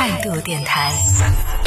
态度电台，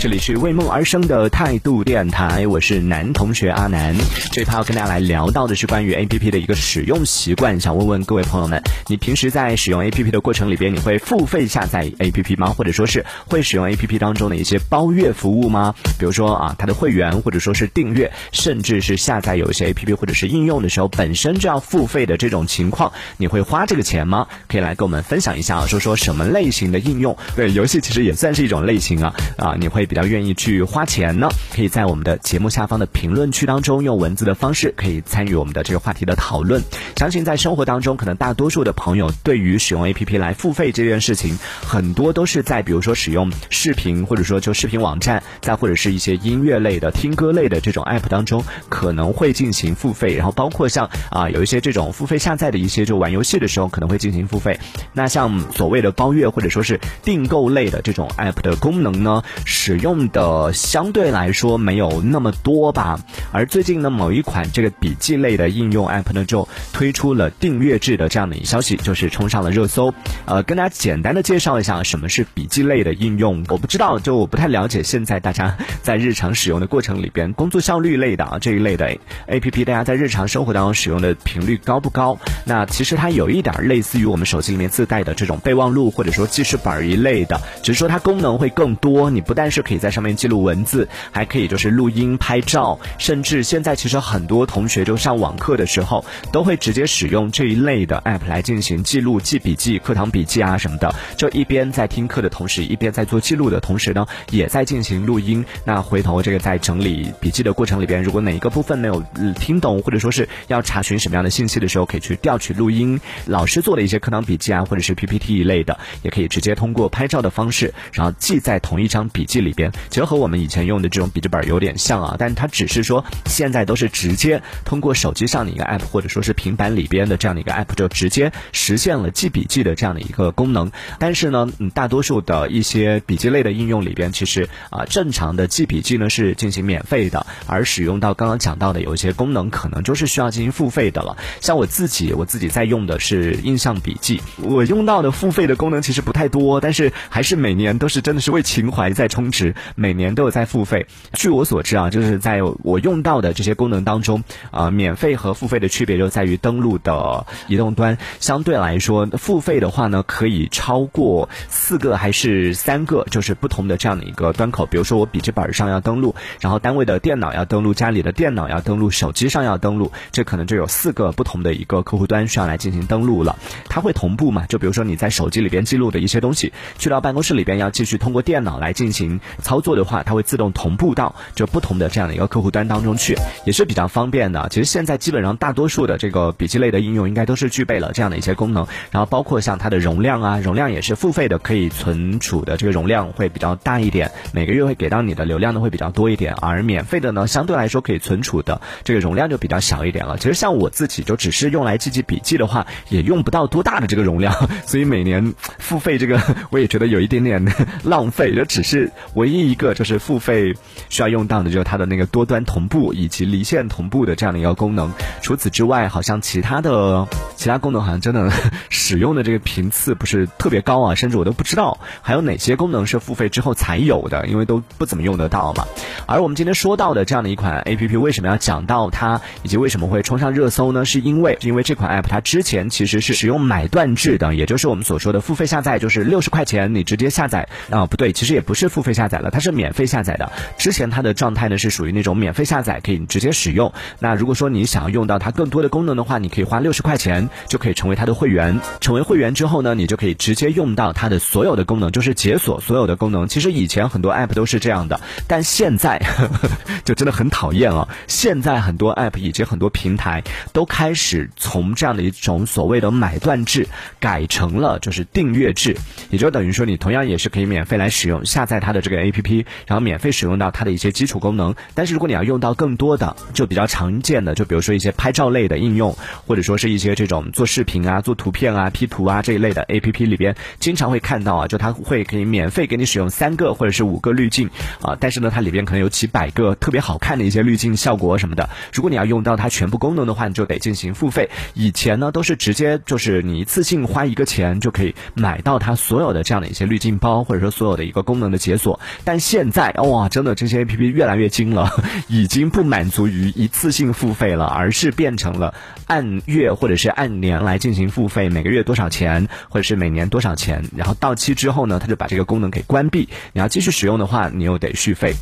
这里是为梦而生的态度电台，我是男同学阿南。这一趴要跟大家来聊到的是关于 A P P 的一个使用习惯，想问问各位朋友们，你平时在使用 A P P 的过程里边，你会付费下载 A P P 吗？或者说是会使用 A P P 当中的一些包月服务吗？比如说啊，它的会员或者说是订阅，甚至是下载有一些 A P P 或者是应用的时候，本身就要付费的这种情况，你会花这个钱吗？可以来跟我们分享一下，说说什么类型的应用？对，游戏其实也算是一种类型啊啊，你会比较愿意去花钱呢？可以在我们的节目下方的评论区当中用文字的方式可以参与我们的这个话题的讨论。相信在生活当中，可能大多数的朋友对于使用 A P P 来付费这件事情，很多都是在比如说使用视频或者说就视频网站，再或者是一些音乐类的、听歌类的这种 App 当中可能会进行付费，然后包括像啊有一些这种付费下载的一些就玩游戏的时候可能会进行付费。那像所谓的包月或者说是订购类的这种 App 的功能呢，使用的相对来说没有那么多吧。而最近呢，某一款这个笔记类的应用 App 呢，就推出了订阅制的这样的一消息，就是冲上了热搜。呃，跟大家简单的介绍一下什么是笔记类的应用。我不知道，就我不太了解现在大家在日常使用的过程里边，工作效率类的啊这一类的 APP，大家在日常生活当中使用的频率高不高？那其实它有一点类似于我们手机里面自带的这种备忘录或者说记事本一类的，只是说它功能会更多。你不但是可以在上面记录文字，还可以就是录音、拍照，甚至现在其实很多同学就上网课的时候，都会直接使用这一类的 app 来进行记录、记笔记、课堂笔记啊什么的。就一边在听课的同时，一边在做记录的同时呢，也在进行录音。那回头这个在整理笔记的过程里边，如果哪一个部分没有听懂，或者说是要查询什么样的信息的时候，可以去调取录音。老师做的一些课堂笔记啊，或者是 PPT 一类的，也可以直接通过拍照的方式，然后记在同一张笔记里边。其实和我们以前用的这种笔记本有点像啊，但它只是说现在都是直接通过手机上的一个 app，或者说是平板里边的这样的一个 app，就直接实现了记笔记的这样的一个功能。但是呢，嗯，大多数的一些笔记类的应用里边，其实啊，正常的记笔记呢是进行免费的，而使用到刚刚讲到的有一些功能，可能就是需要进行付费的了。像我自己，我自己在用的是印象笔记，我用到的付费的功能其实不太多，但是还是每年都是真的是为情怀在充值，每年都有在付费。据我所知啊，就是在我用到的这些功能当中，啊，免费和付费的区别就在于登录的移动端，相对来说，付费的话呢，可以超过四个还是三个，就是不同的这样的一个端口。比如说我笔记本上要登录，然后单位的电脑要登录，家里的电脑要登录，手机上要登录，这可能就有四个不同的一个客户端需要来进行登录了。它会同步嘛？就比如说你在手机里边记录的一些东西，去到办公室里边要继续通过电脑来进行操作的话，它会自动同步到就不同的这样的一个客户端当中去，也是比较方便的。其实现在基本上大多数的这个笔记类的应用应该都是具备了这样的一些功能，然后包括像它的容量啊，容量也是付费的，可以存储的这个容量会比较大一点，每个月会给到你的流量呢会比较多一点，而免费的呢相对来说可以存储的这个容量就比较小一点了。其实像我自己就只是用来记记笔记的话，也用不到多大的这个容量，所以每年付费这个我也觉得有一点点 浪费，就只是我唯一一个就是付费需要用到的就是它的那个多端同步以及离线同步的这样的一个功能。除此之外，好像其他的其他功能好像真的使用的这个频次不是特别高啊，甚至我都不知道还有哪些功能是付费之后才有的，因为都不怎么用得到嘛。而我们今天说到的这样的一款 A P P，为什么要讲到它，以及为什么会冲上热搜呢？是因为是因为这款 App 它之前其实是使用买断制的，也就是我们所说的付费下载，就是六十块钱你直接下载啊，不对，其实也不是付费下载了，它是免费下载的。之前它的状态呢是属于那种免费下载，可以直接使用。那如果说你想要用到它更多的功能的话，你可以花六十块钱就可以成为它的会员。成为会员之后呢，你就可以直接用到它的所有的功能，就是解锁所有的功能。其实以前很多 App 都是这样的，但现在 就真的很讨厌啊！现在很多 App 以及很多平台都开始从这样的一种所谓的买断制改成了就是订阅制，也就等于说你同样也是可以免费来使用下载它的这个 A P P，然后免费使用到它的一些基础功能。但是如果你要用到更多的，就比较常见的，就比如说一些拍照类的应用，或者说是一些这种做视频啊、做图片啊、P 图啊这一类的 A P P 里边，经常会看到啊，就它会可以免费给你使用三个或者是五个滤镜啊，但是呢，它里边可能有几百个特别好看的一些滤镜效果什么的。如果你要用到它全部功能的话，你就得进行付费。以前呢，都是直接就是你一次性花一个钱就可以买到它所有的这样的一些滤镜包，或者说所有的一个功能的解锁。但现在哇，真的这些 A P P 越来越精了，已经不满足于一次性付费了，而是变成了按月或者是按年来进行付费，每个月多少钱，或者是每年多少钱，然后到期之后呢，它就把这个功能给关闭。你要继续使用的话，你又得续费。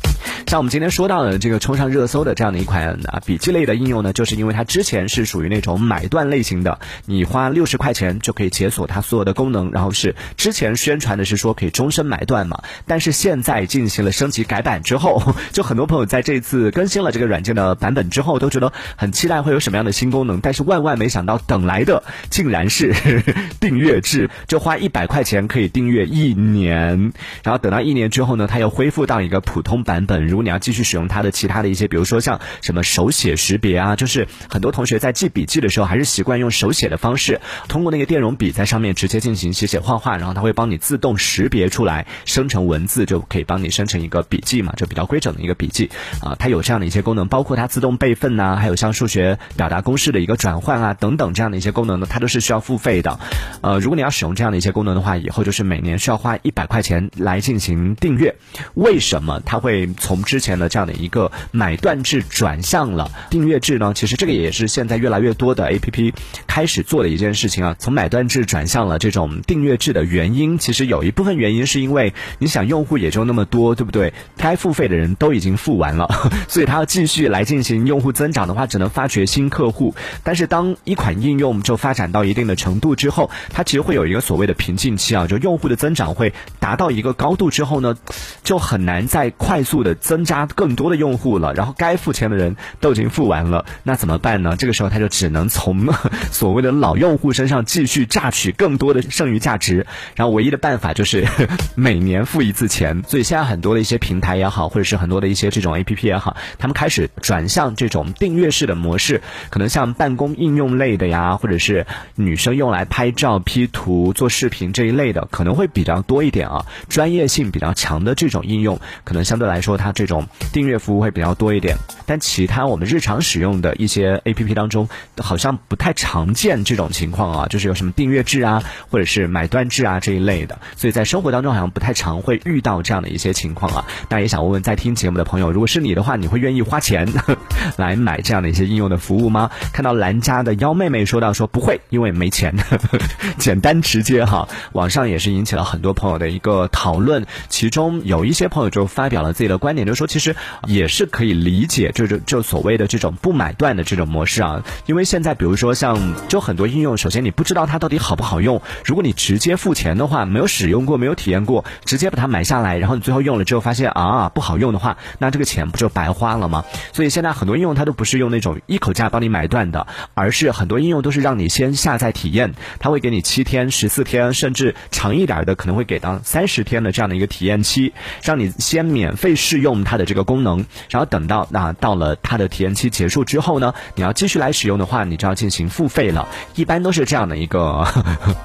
像我们今天说到的这个冲上热搜的这样的一款啊笔记类的应用呢，就是因为它之前是属于那种买断类型的，你花六十块钱就可以解锁它所有的功能，然后是之前宣传的是说可以终身买断嘛，但是现在进行了升级改版之后，就很多朋友在这次更新了这个软件的版本之后，都觉得很期待会有什么样的新功能，但是万万没想到等来的竟然是 订阅制，就花一百块钱可以订阅一年，然后等到一年之后呢，它又恢复到一个普通版本。如果你要继续使用它的其他的一些，比如说像什么手写识别啊，就是很多同学在记笔记的时候还是习惯用手写的方式，通过那个电容笔在上面直接进行写写画画，然后它会帮你自动识别出来，生成文字就可以帮你生成一个笔记嘛，就比较规整的一个笔记啊。它有这样的一些功能，包括它自动备份呐，还有像数学表达公式的一个转换啊等等这样的一些功能呢，它都是需要付费的。呃，如果你要使用这样的一些功能的话，以后就是每年需要花一百块钱来进行订阅。为什么它会从之前的这样的一个买断制转向了订阅制呢？其实这个也是现在越来越多的 A P P 开始做的一件事情啊。从买断制转向了这种订阅制的原因，其实有一部分原因是因为你想用户也就那那么多，对不对？该付费的人都已经付完了，所以它要继续来进行用户增长的话，只能发掘新客户。但是当一款应用就发展到一定的程度之后，它其实会有一个所谓的瓶颈期啊，就用户的增长会达到一个高度之后呢，就很难再快速的增加更多的用户了。然后该付钱的人都已经付完了，那怎么办呢？这个时候他就只能从所谓的老用户身上继续榨取更多的剩余价值。然后唯一的办法就是每年付一次钱。最现在很多的一些平台也好，或者是很多的一些这种 A P P 也好，他们开始转向这种订阅式的模式。可能像办公应用类的呀，或者是女生用来拍照、P 图、做视频这一类的，可能会比较多一点啊。专业性比较强的这种应用，可能相对来说它这种订阅服务会比较多一点。但其他我们日常使用的一些 A P P 当中，好像不太常见这种情况啊，就是有什么订阅制啊，或者是买断制啊这一类的。所以在生活当中好像不太常会遇到这样的一些情况啊。那也想问问在听节目的朋友，如果是你的话，你会愿意花钱 来买这样的一些应用的服务吗？看到兰家的幺妹妹说到说不会，因为没钱，简单直接哈。网上也是引起了很多朋友的一个讨论，其中有一些朋友就发表了自己的观点，就说其实也是可以理解，就是就所谓的这种不买断的这种模式啊。因为现在比如说像就很多应用，首先你不知道它到底好不好用，如果你直接付钱的话，没有使用过，没有体验过，直接把它买下来，然后最后用了之后发现啊不好用的话，那这个钱不就白花了吗？所以现在很多应用它都不是用那种一口价帮你买断的，而是很多应用都是让你先下载体验，它会给你七天、十四天，甚至长一点的可能会给到三十天的这样的一个体验期，让你先免费试用它的这个功能，然后等到那到了它的体验期结束之后呢，你要继续来使用的话，你就要进行付费了，一般都是这样的一个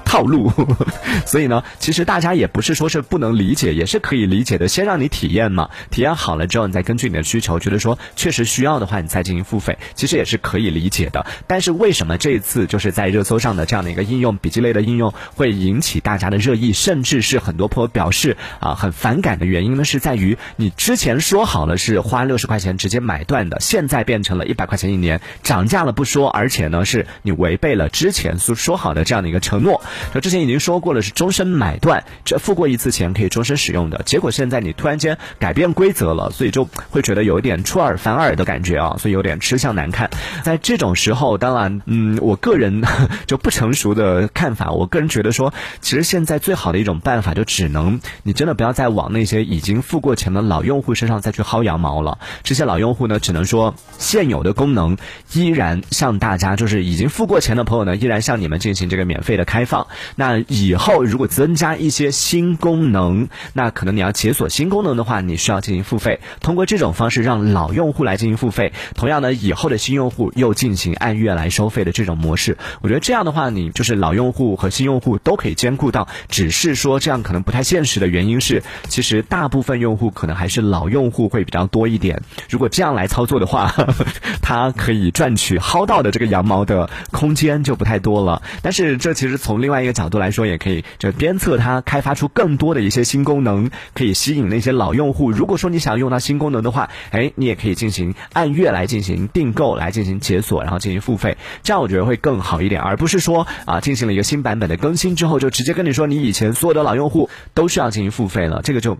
套路。所以呢，其实大家也不是说是不能理解，也是可以理解的。先让你体验嘛，体验好了之后，你再根据你的需求，觉得说确实需要的话，你再进行付费，其实也是可以理解的。但是为什么这一次就是在热搜上的这样的一个应用，笔记类的应用会引起大家的热议，甚至是很多朋友表示啊很反感的原因呢？是在于你之前说好了是花六十块钱直接买断的，现在变成了一百块钱一年，涨价了不说，而且呢是你违背了之前所说好的这样的一个承诺。说之前已经说过了是终身买断，这付过一次钱可以终身使用的，结果现在你突然间改变规则了，所以就会觉得有一点出尔反尔的感觉啊，所以有点吃相难看。在这种时候，当然，嗯，我个人就不成熟的看法，我个人觉得说，其实现在最好的一种办法，就只能你真的不要再往那些已经付过钱的老用户身上再去薅羊毛了。这些老用户呢，只能说现有的功能依然向大家，就是已经付过钱的朋友呢，依然向你们进行这个免费的开放。那以后如果增加一些新功能，那可能你要请。解锁新功能的话，你需要进行付费。通过这种方式让老用户来进行付费，同样呢，以后的新用户又进行按月来收费的这种模式，我觉得这样的话，你就是老用户和新用户都可以兼顾到。只是说这样可能不太现实的原因是，其实大部分用户可能还是老用户会比较多一点。如果这样来操作的话，它可以赚取薅到的这个羊毛的空间就不太多了。但是这其实从另外一个角度来说，也可以就鞭策它开发出更多的一些新功能，可以也吸引那些老用户。如果说你想用到新功能的话，哎，你也可以进行按月来进行订购，来进行解锁，然后进行付费。这样我觉得会更好一点，而不是说啊进行了一个新版本的更新之后，就直接跟你说你以前所有的老用户都需要进行付费了，这个就。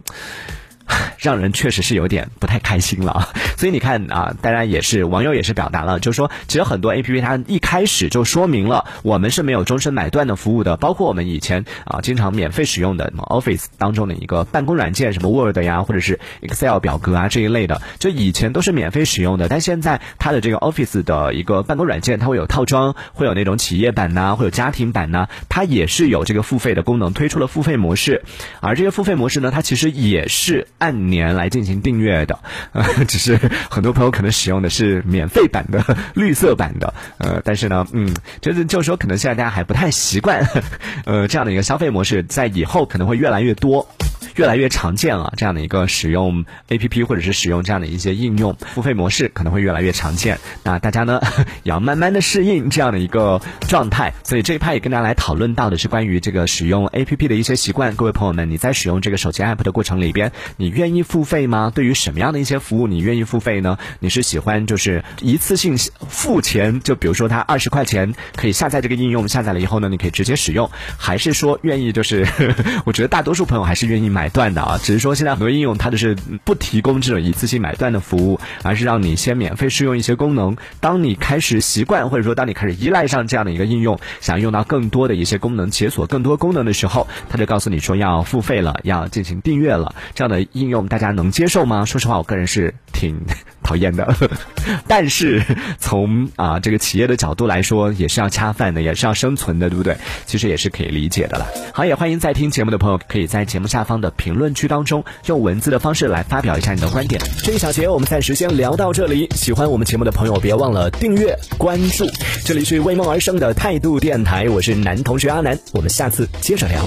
让人确实是有点不太开心了，所以你看啊，当然也是网友也是表达了，就是说，其实很多 A P P 它一开始就说明了我们是没有终身买断的服务的，包括我们以前啊经常免费使用的什么 Office 当中的一个办公软件，什么 Word 呀，或者是 Excel 表格啊这一类的，就以前都是免费使用的，但现在它的这个 Office 的一个办公软件，它会有套装，会有那种企业版呐，会有家庭版呐，它也是有这个付费的功能，推出了付费模式，而这个付费模式呢，它其实也是按。年来进行订阅的，呃，只是很多朋友可能使用的是免费版的绿色版的，呃，但是呢，嗯，就是就说，可能现在大家还不太习惯，呃，这样的一个消费模式，在以后可能会越来越多。越来越常见了，这样的一个使用 A P P 或者是使用这样的一些应用付费模式可能会越来越常见。那大家呢也要慢慢的适应这样的一个状态。所以这一趴也跟大家来讨论到的是关于这个使用 A P P 的一些习惯。各位朋友们，你在使用这个手机 App 的过程里边，你你愿意付费吗？对于什么样的一些服务你愿意付费呢？你是喜欢就是一次性付钱，就比如说它二十块钱可以下载这个应用，下载了以后呢，你可以直接使用，还是说愿意就是 我觉得大多数朋友还是愿意买。断的啊，只是说现在很多应用它就是不提供这种一次性买断的服务，而是让你先免费试用一些功能。当你开始习惯或者说当你开始依赖上这样的一个应用，想用到更多的一些功能，解锁更多功能的时候，他就告诉你说要付费了，要进行订阅了。这样的应用大家能接受吗？说实话，我个人是挺讨厌的。但是从啊这个企业的角度来说，也是要恰饭的，也是要生存的，对不对？其实也是可以理解的了。好，也欢迎在听节目的朋友可以在节目下方的。评论区当中用文字的方式来发表一下你的观点。这一小节我们暂时先聊到这里。喜欢我们节目的朋友，别忘了订阅关注。这里是为梦而生的态度电台，我是男同学阿南，我们下次接着聊。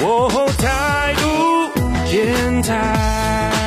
态度电台。